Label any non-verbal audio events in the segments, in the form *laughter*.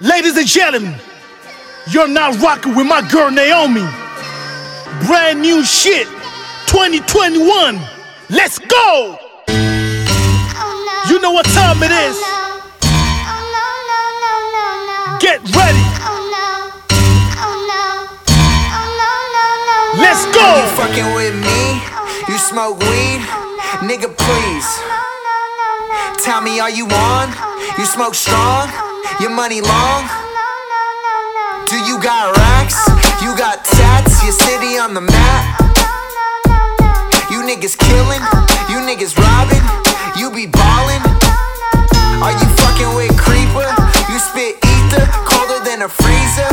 Ladies and gentlemen, you're not rocking with my girl Naomi. Brand new shit, 2021. Let's go! You know what time it is. Get ready. Let's go! You fucking with me? You smoke weed? Nigga, please. Tell me, are you on? You smoke strong? Your money long? Do you got racks? You got tats? Your city on the map? You niggas killing? You niggas robbing? You be ballin'? Are you fucking with creeper? You spit ether colder than a freezer?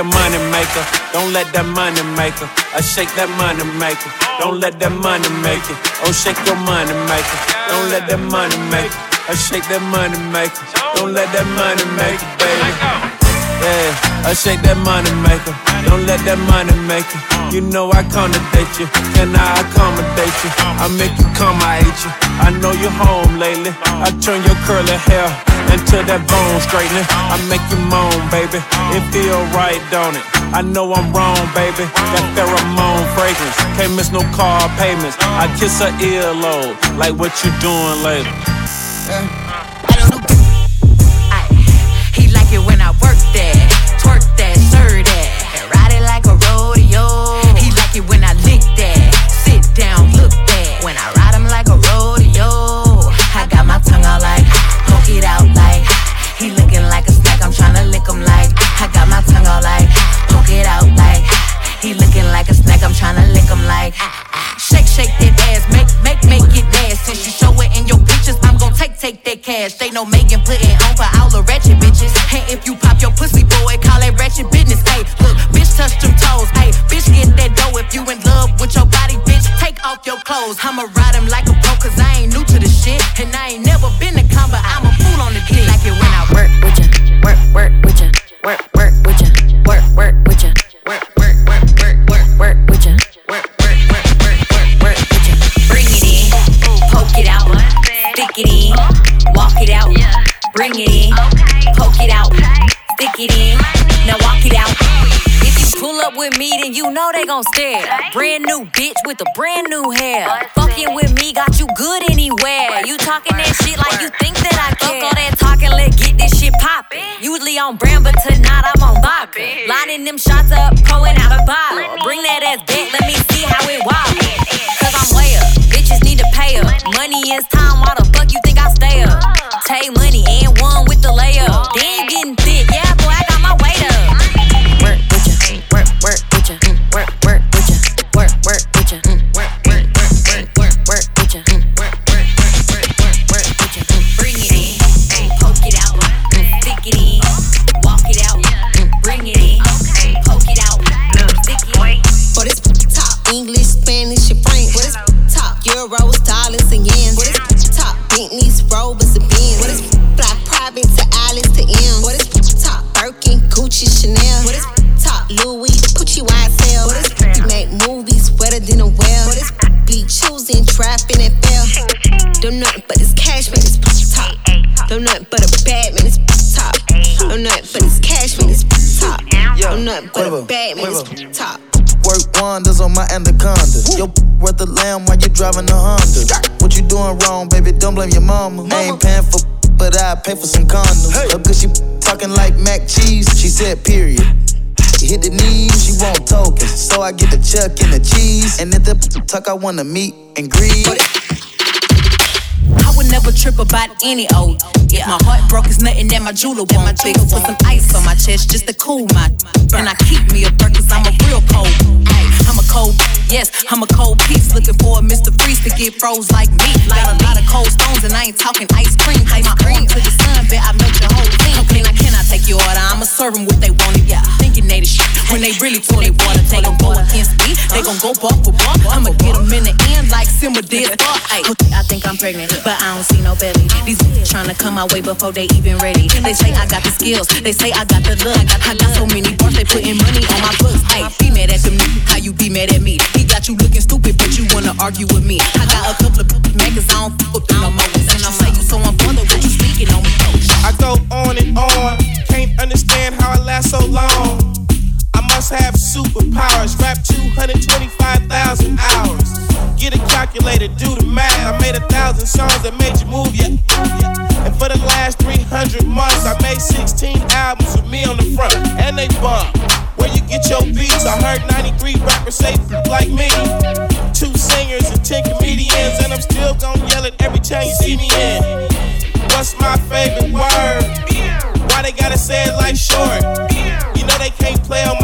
Your money maker, don't let that money maker. I shake that money maker, don't let that money make it. Oh, shake your money maker, don't let that money make it. I shake that money maker, don't let that money make it, baby. Yeah, I shake that money maker, don't let that money make it. You know I accommodate you, can I accommodate you? I make you come, I hate you. I know you're home lately. I turn your curly hair into that bone straightening. I make you moan, baby. It feel right, don't it? I know I'm wrong, baby. That pheromone fragrance. Can't miss no car payments. I kiss her earlobe. Like what you doing later? Bring it in, poke it out, stick it in, now walk it out. If you pull up with me, then you know they gon' stare. Brand new bitch with a brand new hair. Fucking with me got you good anywhere. You talking that shit like you think that I care. Fuck all that talking, let get this shit poppin'. Usually on brand, but tonight I'm on vodka. Lining them shots up, pouring out a bottle. Bring that ass back, let me see how it wobble. Cause I'm way up, bitches need to pay up. Money is time, why the fuck you think I stay up? Take money and one with the layup. Then getting thick, yeah, boy, I got my weight up. Work with ya, work, work with ya, mm, work, work with ya, work, work with ya, Don't nothing but a Quiver, bad man, top. Work wonders on my anaconda. Yo, worth a lamb while you driving a Honda. What you doing wrong, baby? Don't blame your mama. I ain't paying for, but I pay for some condoms. Hey. Cause she talking like mac cheese. She said, period. She hit the knees, she want tokens. So I get the chuck and the cheese. And if the tuck, I wanna meet and greet. Never trip about any old. If my heart broke, it's nothing that my jeweler won't fix. Put some ice on my chest just to cool my. And I keep me a burn, cause I'm a real cold. I'm a cold, yes, I'm a cold piece. Looking for a Mr. Freeze to get froze like me. Got a lot of cold stones, and I ain't talking ice cream. Take my arm to the sun, bet I melt your whole thing. Can I cannot take your order? I'ma serve 'em what they want. Yeah, thinking they the shit. When they really they water, they gon' go against me. They gon' go bar for bar. I'ma get them in the end like Simba did. Ay, I think I'm pregnant, but I don't see no belly. These tryna come my way before they even ready. They say I got the skills, they say I got the look. I got, so many bars, they putting money on my books. Hey, be mad at them, how you be mad at me? He got you looking stupid, but you wanna argue with me. I got a couple of makers, I don't fuck with no more. And I'm say you so I'm bothered with you speaking on me. I go on and on, can't understand how I last so long. Must have superpowers, rap 225,000 hours. Get a calculator, do the math. I made a thousand songs that made you move, yeah. And for the last 300 months, I made 16 albums with me on the front, and they bump. Where you get your beats? I heard 93 rappers say like me. Two singers and 10 comedians, and I'm still gonna yell it every time you see me in. What's my favorite word? Why they gotta say it like short?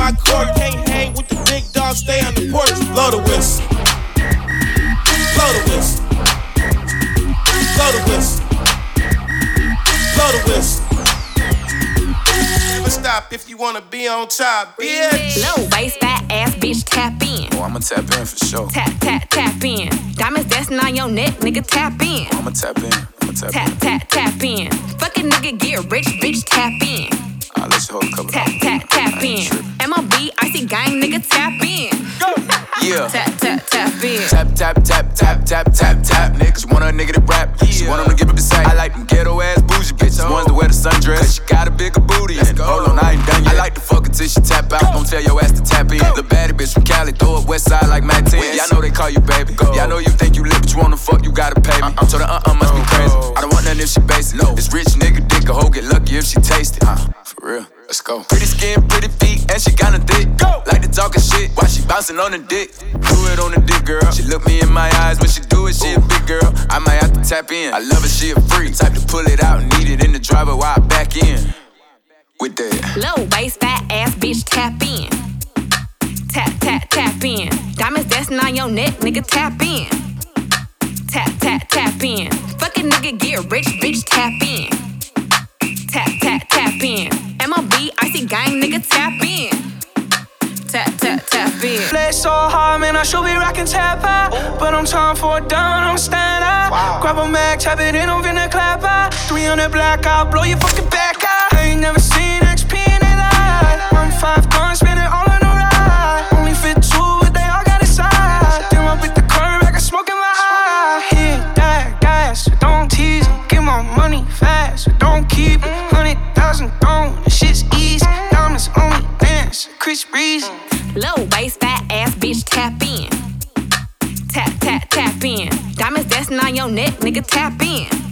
My court, can't hang with the big dogs, stay on the porch. Blow the whistle. Blow the whistle. Blow the whistle. Blow the whistle. Never stop if you wanna be on top, bitch. Low waist, fat ass bitch, tap in. Oh, I'ma tap in for sure. Tap, tap, tap in. Diamonds dancing on your neck, nigga, tap in. I'ma tap in. I'ma tap, Tap, in. tap, tap in. Fucking nigga, get rich, bitch, tap in. I'll let you hold a couple Tap, tap, tap in. MLB, icy gang, nigga, tap in. Yeah. *laughs* Tap, tap, tap in. Tap, tap, tap, tap, tap, tap, tap. Niggas want a nigga to rap. She want him to give up the sack. I like them ghetto ass bougie bitches. Ones that wear the sundress. Cause she got a bigger booty. And hold on, I ain't done yet. I like to fuck until she tap out. Don't tell your ass to tap in. The baddie bitch from Cali, throw up west side like Matt 10. Yeah, I know they call you baby. Go. Yeah, I know you think you lit, but you wanna fuck, you gotta pay me. I'm told the uh-uh must be crazy. I don't want nothing if she basic. It's rich nigga dick, a hoe get lucky if she taste it. Uh. Let's go. Pretty skin, pretty feet, and she kinda thick. Go. Like to talking shit while she bouncing on the dick. Do it on the dick, girl. She look me in my eyes when she do it. She a big girl. I might have to tap in. I love her, she a freak. Type to pull it out, need it in the driver while I back in. With that. Low waist, fat ass bitch, tap in. Tap, tap, tap in. Diamonds dancing on your neck, nigga, tap in. Tap, tap, tap in. Fucking nigga, get rich, bitch, tap in. Tap, tap, tap in. MLB, see gang, nigga, tap in. Tap, tap, tap in. Play so hard, man, I should be rocking tap out. But I'm time for a down, I'm stand out. Grab a mag, tap it in, I'm finna clap out. 300 black out, blow your fucking back out. I ain't never seen XP in their life. One five guns, spend Low waist, fat ass bitch, tap in. Tap, tap, tap in. Diamonds dancing on your neck, nigga, tap in.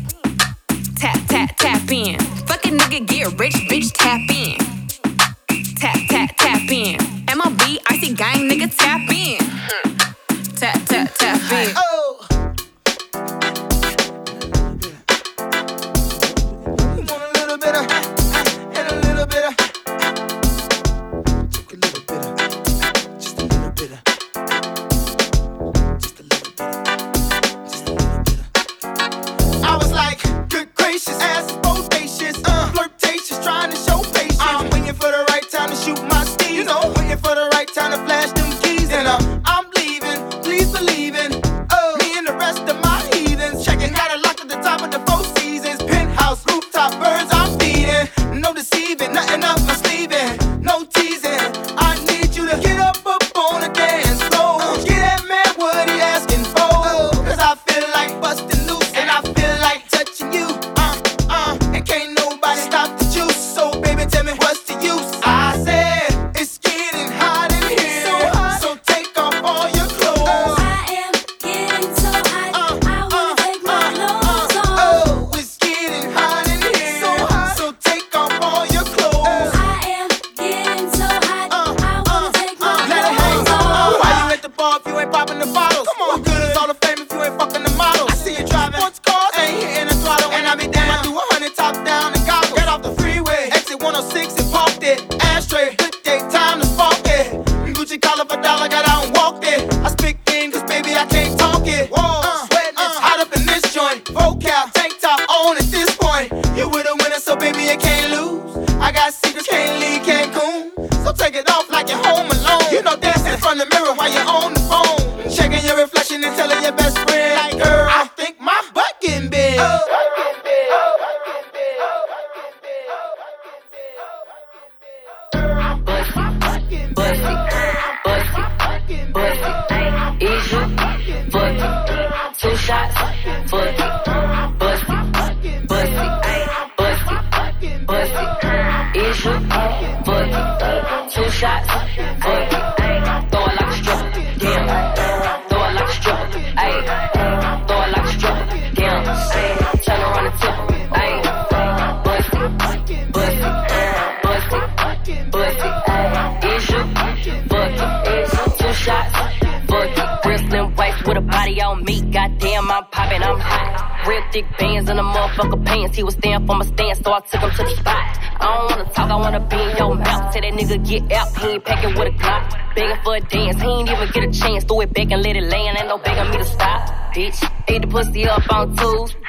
Thick bands in the motherfucker pants. He was stand for my stance, so I took him to the spot. I don't wanna talk, I wanna be in your mouth. Say that nigga get out, he ain't packing with a Glock. Begging for a dance, he ain't even get a chance. Throw it back and let it land, ain't no begging me to stop. Bitch, ate the pussy up on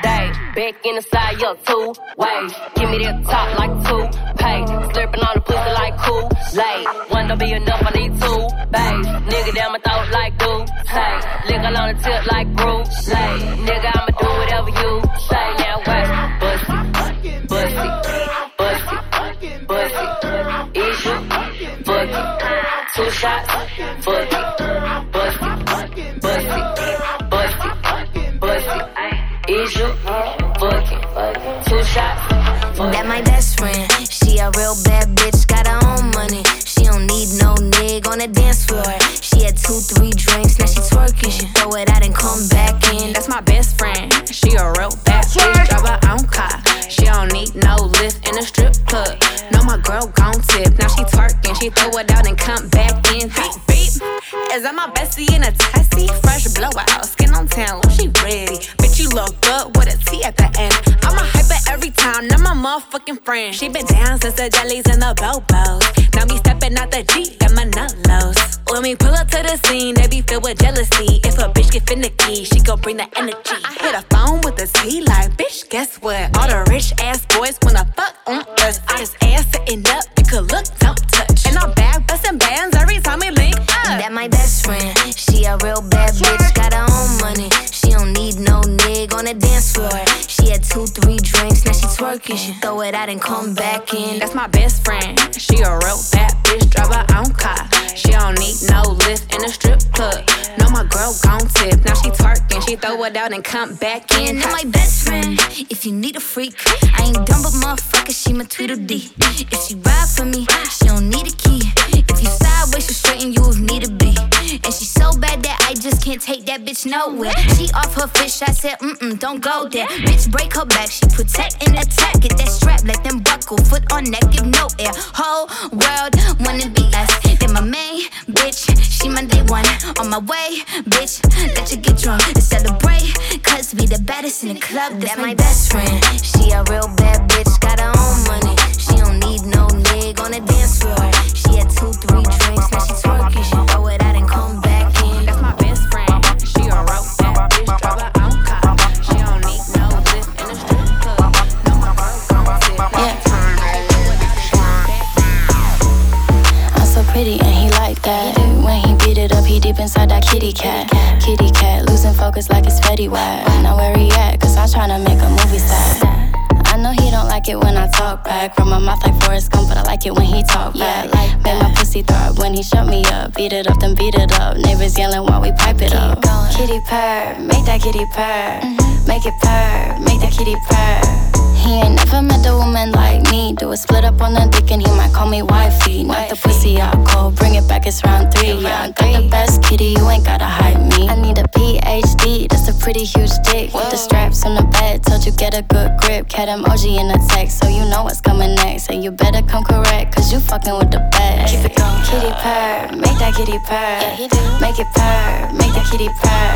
Tuesday. Back in the side, your two ways. Give me that top like two pay. Slurping on the pussy like cool late. One don't be enough, I need two bays. Nigga down my throat like glue. Say, lick on the tip like Bruce. Lay, nigga, I'ma do whatever you say. Now watch, bussy, bussy, bussy, bussy. Is you fuck? Two shots, fuck Two shots. That my best friend. She a real bad Is that my bestie in a testy? Fresh blowout, skin on town, oh, she ready. Bitch, you look good with a T at the end. I'm a hyper every time, now my motherfucking friend. She been down since the jellies and the bobos. Now me stepping out the Jeep, got my nut lows. When we pull up to the scene, they be filled with jealousy. If a bitch get finicky, she gon' bring the energy. I hit a phone with a T like, bitch, guess what? All the rich ass boys wanna fuck on us. I just ass sitting up, could look, don't touch. And I'm back busting bands every time we link up. That my best friend. She a real bad bitch, got her own money. She don't need no nigga on the dance floor. She had two, three drinks, now she twerking. She throw it out and come back in. That's my best friend. She a real bad bitch, drive her own car. She don't need no lift in a strip club. No, my girl gon' tip. Now she twerking, she throw it out and come back in. That my best friend. If you need a freak, I ain't dumb but motherfucker, she my Tweedledee. If she ride nowhere. She off her fish, I said, mm mm, don't go there. Bitch, break her back, she protect and attack. Get that strap, let them buckle, foot on neck, give no air. Whole world wanna be us. Then my main bitch, she my day one. On my way, bitch, let you get drunk and celebrate. Cause we the baddest in the club, that's my best friend. She a real bad talk back. From my mouth like Forrest Gump, but I like it when he talk back. Like Make my pussy throb when he shut me up. Beat it up, then beat it up. Neighbors yelling while we pipe it up. Kitty purr, make that kitty purr. Mm-hmm. Make it purr, make that kitty purr. He ain't never met a woman like me. Do a split up on the dick and he might call me wifey. Knock the pussy out cold, bring it back, it's round three. Yeah, I got the best kitty, you ain't gotta hide me. I need a PhD, that's a pretty huge dick. With the straps on the bed, told you get a good grip. Cat emoji in the text, so you know what's coming next. And you better come correct, cause you fucking with the best. Keep it going. Kitty purr, make that kitty purr. he do Make it purr, make that kitty purr.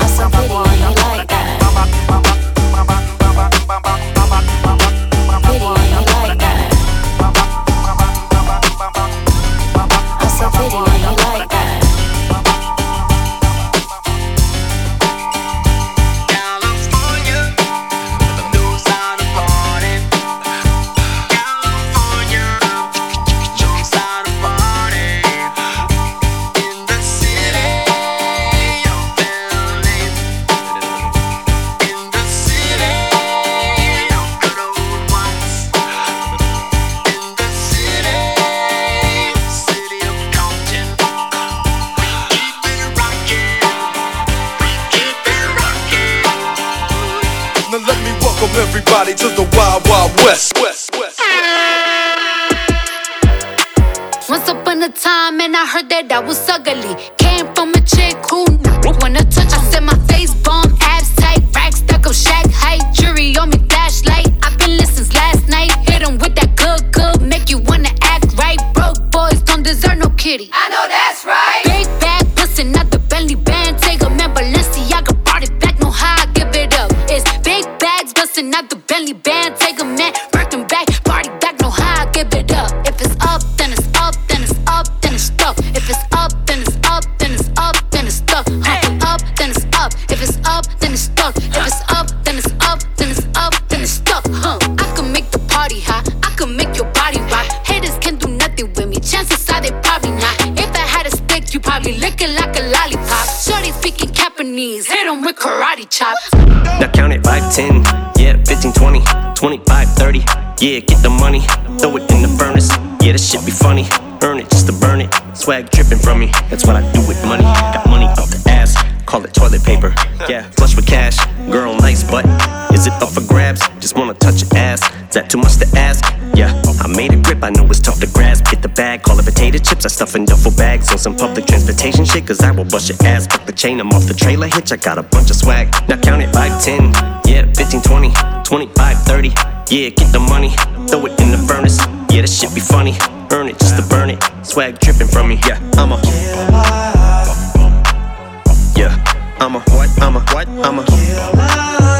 I'm so pretty and like that. Pretty and he like that. I'm so pretty and he like that. And I heard that I was ugly. Paper. Yeah, flush with cash, girl, nice butt. Is it up for grabs? Just wanna touch your ass. Is that too much to ask? Yeah, I made a grip, I know it's tough to grasp. Get the bag, call it potato chips. I stuff in duffel bags on some public transportation shit, cause I will bust your ass. Fuck the chain, I'm off the trailer hitch. I got a bunch of swag. Now count it 5, 10, yeah, 15, 20, 25, 30. Yeah, get the money, throw it in the furnace. Yeah, this shit be funny. Earn it just to burn it. Swag dripping from me. Yeah, I'm a. I'm a what? I'm a what? I'm a. Yeah,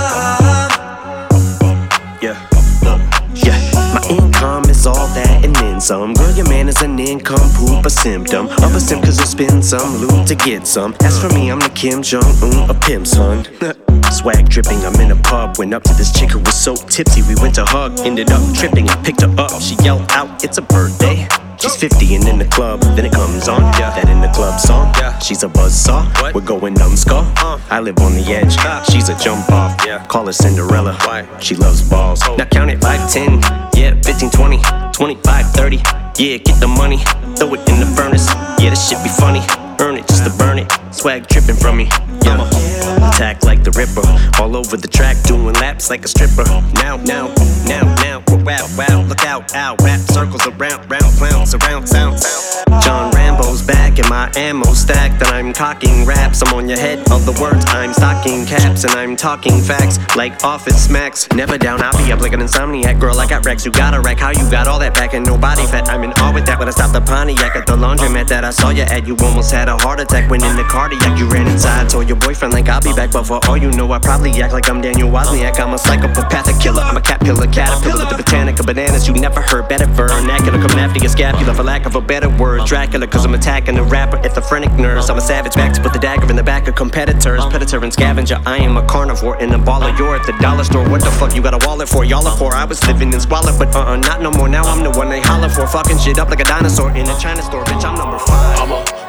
then some. Girl, your man is an income poop, a symptom of a sim, cause you'll spend some loot to get some. As for me, I'm the Kim Jong Un, a pimp son. *laughs* Swag dripping, I'm in a pub. Went up to this chick who was so tipsy, we went to hug. Ended up tripping I picked her up. She yelled out, It's a birthday. She's 50 and in the club, then it comes on. Yeah. That in the club song. Yeah. She's a buzzsaw. What? We're going numbskull. Uh. I live on the edge. She's a jump off. Yeah. Call her Cinderella. Why? She loves balls. Now count it 5, 10, yeah, 15, 20, 25, 30. Yeah, get the money, throw it in the furnace. Yeah, this shit be funny. Earn it just to burn it. Swag dripping from me. Yeah. Attack like the Ripper. All over the track, doing laps like a stripper. Now, now, now, now. Wow, wow, look out, ow, rap circles around, round, clowns, surround, sound, sound. John Rambo's back and my ammo stacked, and I'm cocking raps. I'm on your head of the words, I'm stocking caps, and I'm talking facts like office smacks. Never down, I'll be up like an insomniac. Girl, I got Rex, you got a wreck. How you got all that back and no body fat? I'm in awe with that when I stopped the Pontiac at the laundromat that I saw you at. You almost had a heart attack when in the cardiac. You ran inside, told your boyfriend like I'll be back, but for all you know, I probably act like I'm Daniel Wozniak. I'm a psychopathic killer, I'm a cat caterpillar, caterpillar the botanica bananas. You never heard better vernacular. Coming after your scapula for lack of a better word. Dracula, cause I'm attacking the rapper, schizophrenic nerves. I'm a savage back to put the dagger in the back of competitors. Predator and scavenger, I am a carnivore in a baller. You're at the dollar store. What the fuck you got a wallet for? Y'all are poor. I was living in squalor, but uh uh, not no more. Now I'm the one they holler for. Fucking shit up like a dinosaur in a China store. Bitch, I'm number five. I'm a.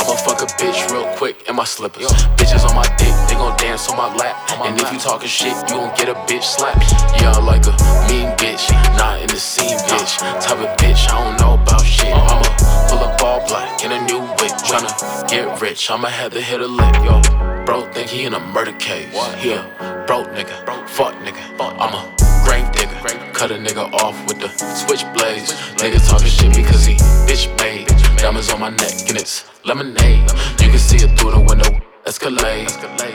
I'ma fuck a bitch real quick in my slippers. Bitches on my dick, they gon' dance on my lap. and if you talking shit, you gon' get a bitch slap. Yeah, I like a mean bitch, not in the scene, bitch. Type of bitch, I don't know about shit. I'ma pull up all black in a new whip, tryna get rich. I'ma have to hit a lick, yo. Bro, think he in a murder case. What? Yeah, broke nigga, fuck nigga. I'm a grave digger. Cut a nigga off with the switchblades. Nigga talking shit because he bitch made. Diamonds on my neck and it's lemonade. You can see it through the window. Escalade,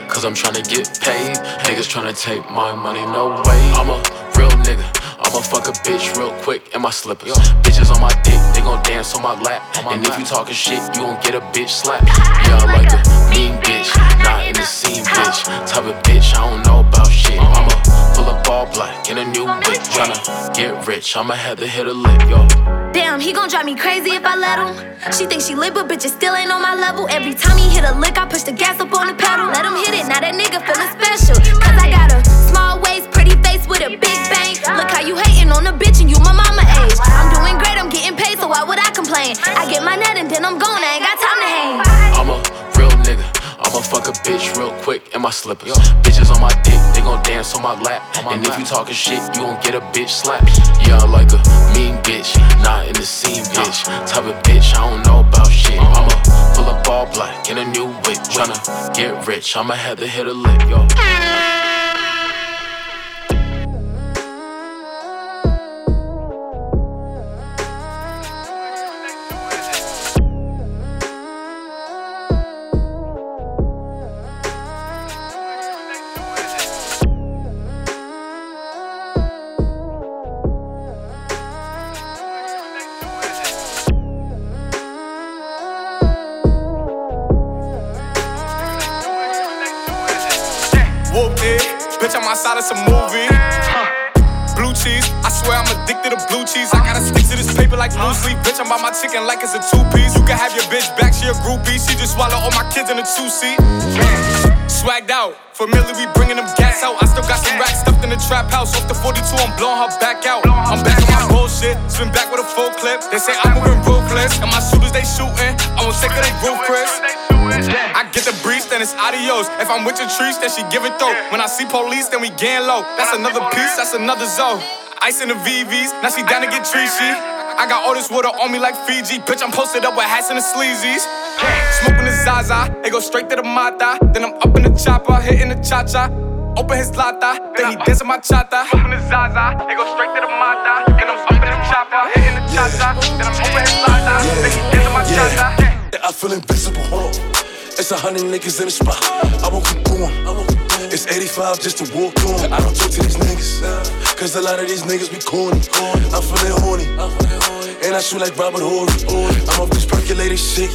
cause I'm tryna get paid. Niggas tryna take my money, no way. I'm a real nigga. I'ma fuck a bitch real quick in my slippers. Bitches on my dick, they gon' dance on my lap. And if you talking shit, you gon' get a bitch slapped. Yeah, I like a mean bitch, not in the scene, bitch. Type of bitch, I don't know about shit. I'ma pull up all black in a new whip, tryna get rich. I'ma have to hit a lick, yo. Damn, he gon' drive me crazy if I let him. She thinks she lit, but bitches still ain't on my level. Every time he hit a lick, I push the gas up on the pedal. Let him hit it, now that nigga feeling special. Cause I got a small waist, pretty face with a big bang. Look how you hating on a bitch and you my mama age. I'm doing great, I'm getting paid, so why would I complain? I get my net and then I'm gone, I ain't got time to hang. I'm a real nigga. I'ma fuck a bitch real quick in my slippers. Bitches on my dick, they gon' dance on my lap. and if you talking shit, you gon' get a bitch slap. Yeah, I like a mean bitch, not in the scene, bitch. Type of bitch, I don't know about shit. I'ma pull up all black in a new whip, tryna get rich. I'ma have to hit a lick, yo. I'm by my chicken like it's a two piece. You can have your bitch back, she a groupie. She just swallow all my kids in a two seat. Swagged out, familiar, we bringing them gas out. I still got some racks stuffed in the trap house. Off the 42, I'm blowing her back out. I'm back on my bullshit, spin back with a full clip. They say I'm moving ruthless, and my shooters they shooting. I won't take it, they roof, Chris. I get the breeze, then it's adios. If I'm with your trees, then she give it through. When I see police, then we gang low. That's another piece, that's another zone. Ice in the VVs, now she down to get treachy. I got all this water on me like Fiji. Bitch, I'm posted up with hats and the sleazies. Smoking the Zaza, it go straight to the Mata. Then I'm up in the chopper, hitting the cha cha. Open his lata, then he dancing my chata. Smoking the Zaza, it go straight to the Mata. Then I'm up in the chopper, hitting the cha cha. Then I'm open his lata, then he dancing my chata. I feel invincible. It's a hundred niggas in the spot. I won't keep going. It's 85 just to walk on. I don't talk to these niggas. Cause a lot of these niggas be corny. I'm feeling horny. And I shoot like Robert Horry. I'm off this percolated shit.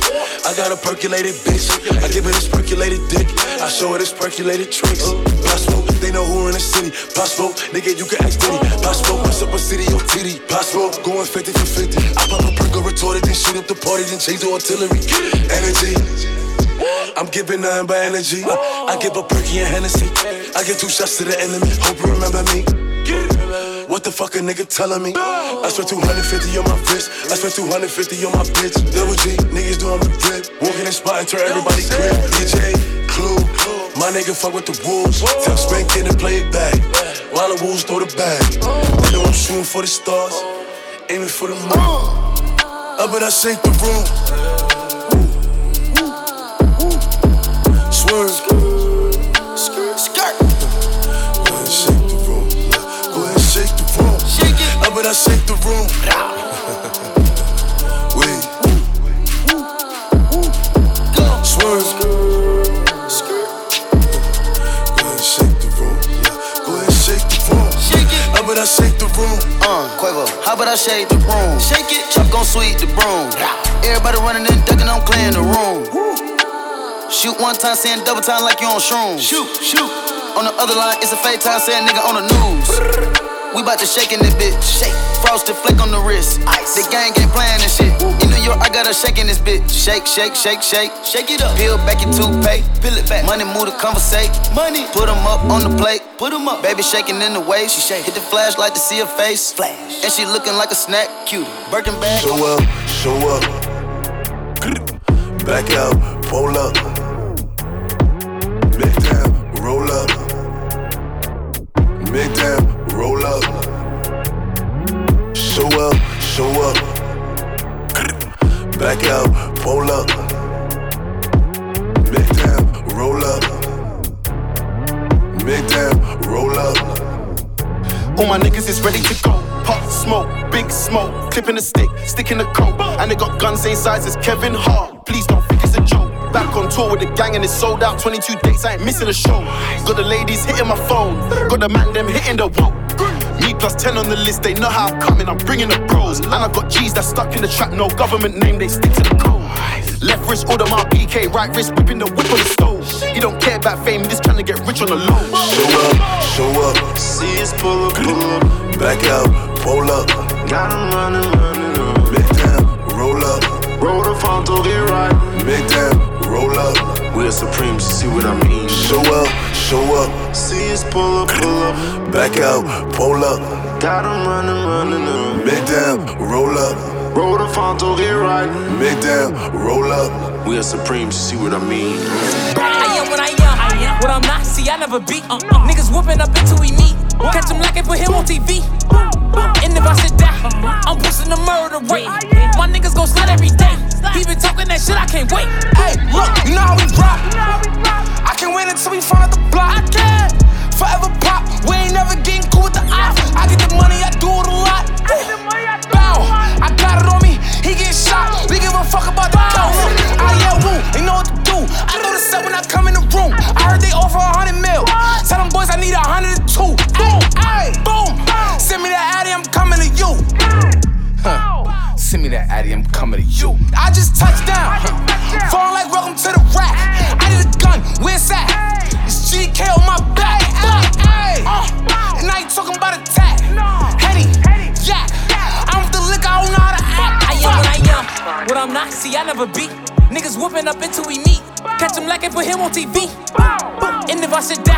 I got a percolated bitch. I give her this percolated dick. I show her this percolated tricks. Possible, they know who in the city. Possible, nigga, you can ask Diddy. Possible, what's up a city or titty. Possible, going 50 for 50. I pop a perk or retorted, then shoot up the party, then change the artillery. Energy. I'm giving nothing but energy. Uh, I give a perky and Hennessy. I give two shots to the enemy. Hope you remember me. What the fuck a nigga telling me? I spent 250 on my wrist. I spent 250 on my bitch. Double G, niggas doing the drip. Walking in spot and turn everybody grip. DJ, Clue. My nigga fuck with the wolves. Tell Spank in and play it back. While the wolves throw the bag. They know I'm shooting for the stars. Aiming for the moon. Up and I shake the room. Swerve. Skirt. Go ahead and shake the room. Go ahead and shake the room. Shake it. Up and I shake the room. *laughs* Wait. Swerve. Go ahead and shake the room. Go ahead and shake the room. Shake it. Up and I shake the room. Uh, Quavo, how about I shake the room? Shake it. Chop gon' sweep the broom. Everybody running and ducking, I'm clearing the room. Shoot one time, saying double time like you on shrooms. Shoot, shoot. On the other line, it's a fake time, saying nigga on the news. We bout to shake in this bitch. Shake. Frosted flick on the wrist. Ice. The gang ain't playing this shit. In New York, I got a shake in this bitch. Shake, shake, shake, shake. Shake it up. Peel back your toothpaste. Peel it back. Money move to conversate. Money. Put 'em up on the plate. Put 'em up. Baby shaking in the waist. She shake. Hit the flashlight to see her face. Flash. And she looking like a snack. Cute. Birkin bag. Show up, show up. Back out, pull up. Roll up. Make down, roll up. Show up, show up. Back out, pull up. Make down, roll up. Make down, roll up. All my niggas is ready to go. Pop smoke, big smoke, clipping the stick, sticking the coat. And they got guns same size as Kevin Hart. Back on tour with the gang and it's sold out. 22 dates, I ain't missing a show. Got the ladies hitting my phone, got the man them hitting the whoa. Me plus 10 on the list, they know how I'm coming, I'm bringing the pros. And I got G's that stuck in the trap, no government name, they stick to the code. Left wrist, order my PK, right wrist, whipping the whip on the stove. He don't care about fame, he just trying to get rich on the low. Show up, show up. See us pull up, pull up. Back out, pull up. Got 'em running, running, running. Make down, roll up. Roll the phone to get right. Big down, roll up. We're supreme, see what I mean. Show up, show up. See us pull up, pull up. Back out, pull up. Got 'em running, running, running. Make down, roll up. Roll the phone to get right. Make down, roll up. We are supreme, see what I mean. I am what I am. What I'm not, see, I never beat. Uh, uh. Niggas whooping up until we meet. Catch him like it, put him on TV. And if I should die, I'm pushing the murder rate. My niggas gon' slide every day. He been talking that shit, I can't wait. Hey, look, you know how we rock. I can win until we find the block. I can forever pop. We ain't never getting cool with the ops. I get the money, I do it a lot. Bow, I got it on me. He get shot. We give a fuck about the coast. I yeah, woo, they know what to do. I know the set when I come in the room. I heard they offer a hundred mil. Tell them boys I need a hundred and two. Boom, boom. Send me that Addy, I'm coming to you. Send me that Addy, I'm coming to you. I just touched down. Falling like welcome to the rack. I need a gun, where's that? It's GK on my back. Uh, and I ain't talking about attack. Henny, yeah. I'm with the liquor, I don't know how to act. I am what I am. What I'm not, see, I never beat. Niggas whooping up until we meet. Catch him like it, put him on TV. And if I should die,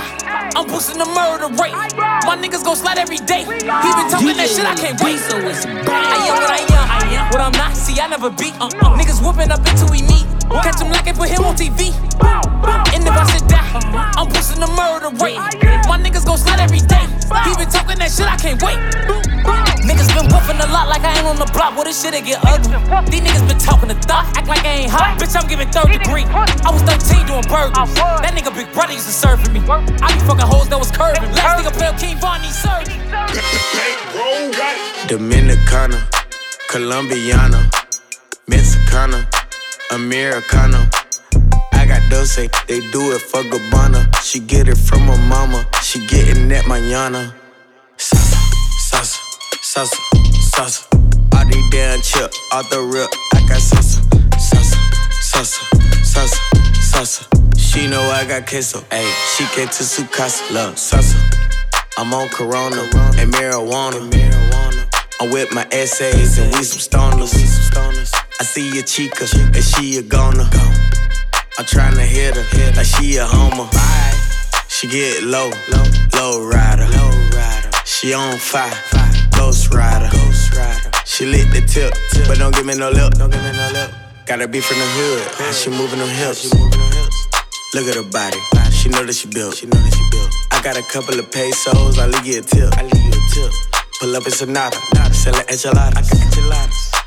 I'm boosting the murder rate. My niggas gon' slide every day. He been talking that shit, I can't wait. So it's I am what I am. What I'm not, see, I never beat. Uh, uh. Niggas whooping up until we meet. Catch him like it, put him on TV. And if I should die, I'm pushing the murder rate. My niggas gon' slide every day. He been talking that shit, I can't wait. Niggas been whooping a lot like I ain't on the block. What this shit it get ugly? These niggas been talking the thought, act like I ain't hot. Bitch, I'm giving third degree. I was 13 doing burgers. That nigga big brother used to serve for me. I be fucking hoes that was curving. Last nigga play King Von, he served. Dominicana, Colombiana, Mexicana, Americana. I got Dulce, they do it for Gabbana. She get it from her mama, she getting that mañana. Salsa, salsa, salsa, salsa. All these damn chip, off the rip, I got salsa, salsa, salsa, salsa, salsa. She know I got queso, ayy. She came to su casa, love salsa. I'm on Corona and marijuana. I'm with my essays and we some stoners. I see a chica and she a goner. I'm tryna hit her like she a homer. She get low, low rider. She on fire, ghost rider. She lit the tip, but don't give me no lip. Gotta be from the hood, how she moving them hips. Look at her body, she know that she built. I got a couple of pesos, I leave you a tip. Pull up in Sonata, sellin' enchiladas. I got enchiladas.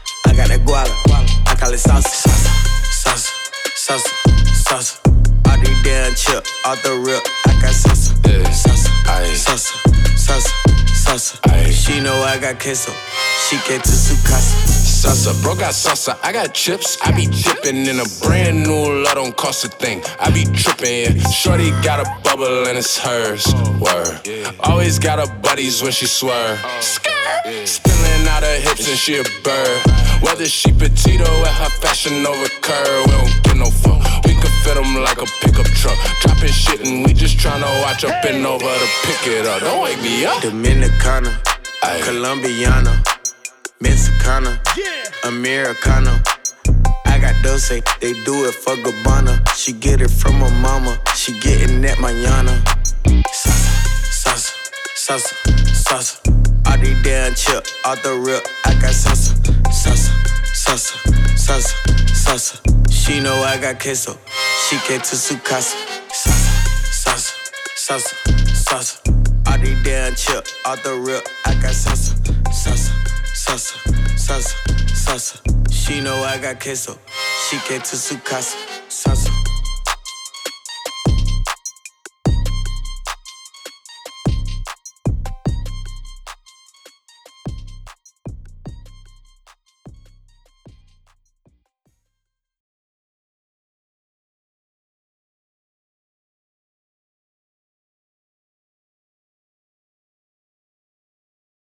I got that guala, call it salsa. Salsa, salsa, salsa. All these damn chip, off the rip, I got salsa. Salsa, salsa, salsa, salsa. She know I got queso, she came to su casa. Salsa, bro got salsa, I got chips. I be dipping in a brand new lot, don't cost a thing. I be tripping, yeah. Shorty got a bubble and it's hers. Word. Always got her buddies when she swerve. Oh. Skirt. Out her hips and she a bird. Whether she petite or at her fashion over curve, we don't get no fuck. We can fit them like a pickup truck. Dropping shit and we just tryna watch up and over to pick it up. Don't wake me up. Dominicana, Colombiana, Mexicana, yeah. Americana. I got Dulce, they do it for Gabbana. She get it from her mama, she getting that mañana. Salsa, salsa, salsa, salsa. All these damn chip, off the rip, I got salsa, salsa, salsa, salsa, salsa. She know I got queso, she came to su casa. Salsa, salsa, salsa, salsa. All these damn chip, off the rip, I got salsa, salsa, salsa, salsa, salsa. She know I got queso, she came to su casa.